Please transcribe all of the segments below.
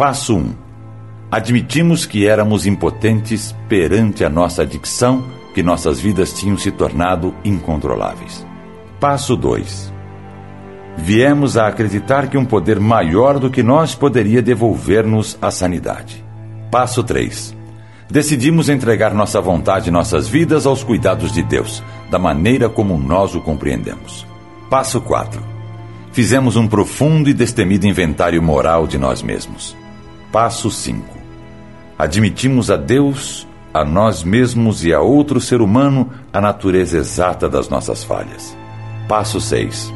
Passo 1. Admitimos que éramos impotentes perante a nossa adicção, que nossas vidas tinham se tornado incontroláveis. Passo 2. Viemos a acreditar que um poder maior do que nós poderia devolver-nos a sanidade. Passo 3. Decidimos entregar nossa vontade e nossas vidas aos cuidados de Deus, da maneira como nós o compreendemos. Passo 4. Fizemos um profundo e destemido inventário moral de nós mesmos. Passo 5. Admitimos a Deus, a nós mesmos e a outro ser humano a natureza exata das nossas falhas. Passo 6.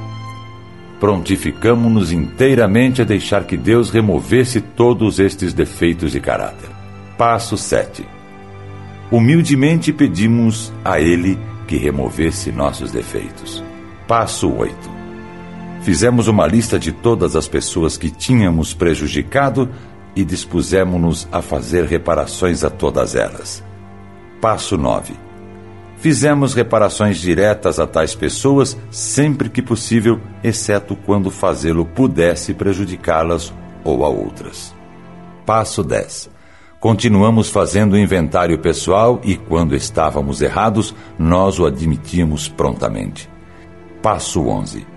Prontificamos-nos inteiramente a deixar que Deus removesse todos estes defeitos de caráter. Passo 7. Humildemente pedimos a Ele que removesse nossos defeitos. Passo 8. Fizemos uma lista de todas as pessoas que tínhamos prejudicado e dispusemos-nos a fazer reparações a todas elas. Passo 9. Fizemos reparações diretas a tais pessoas sempre que possível, exceto quando fazê-lo pudesse prejudicá-las ou a outras. Passo 10. Continuamos fazendo inventário pessoal e, quando estávamos errados, nós o admitimos prontamente. Passo 11.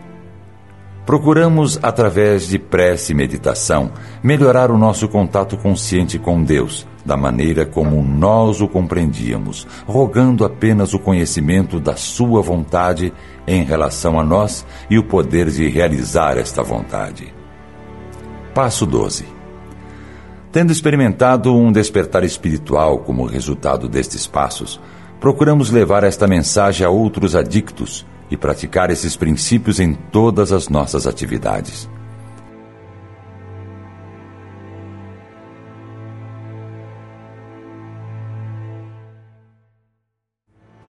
Procuramos, através de prece e meditação, melhorar o nosso contato consciente com Deus, da maneira como nós o compreendíamos, rogando apenas o conhecimento da Sua vontade em relação a nós e o poder de realizar esta vontade. Passo 12. Tendo experimentado um despertar espiritual como resultado destes passos, procuramos levar esta mensagem a outros adictos e praticar esses princípios em todas as nossas atividades.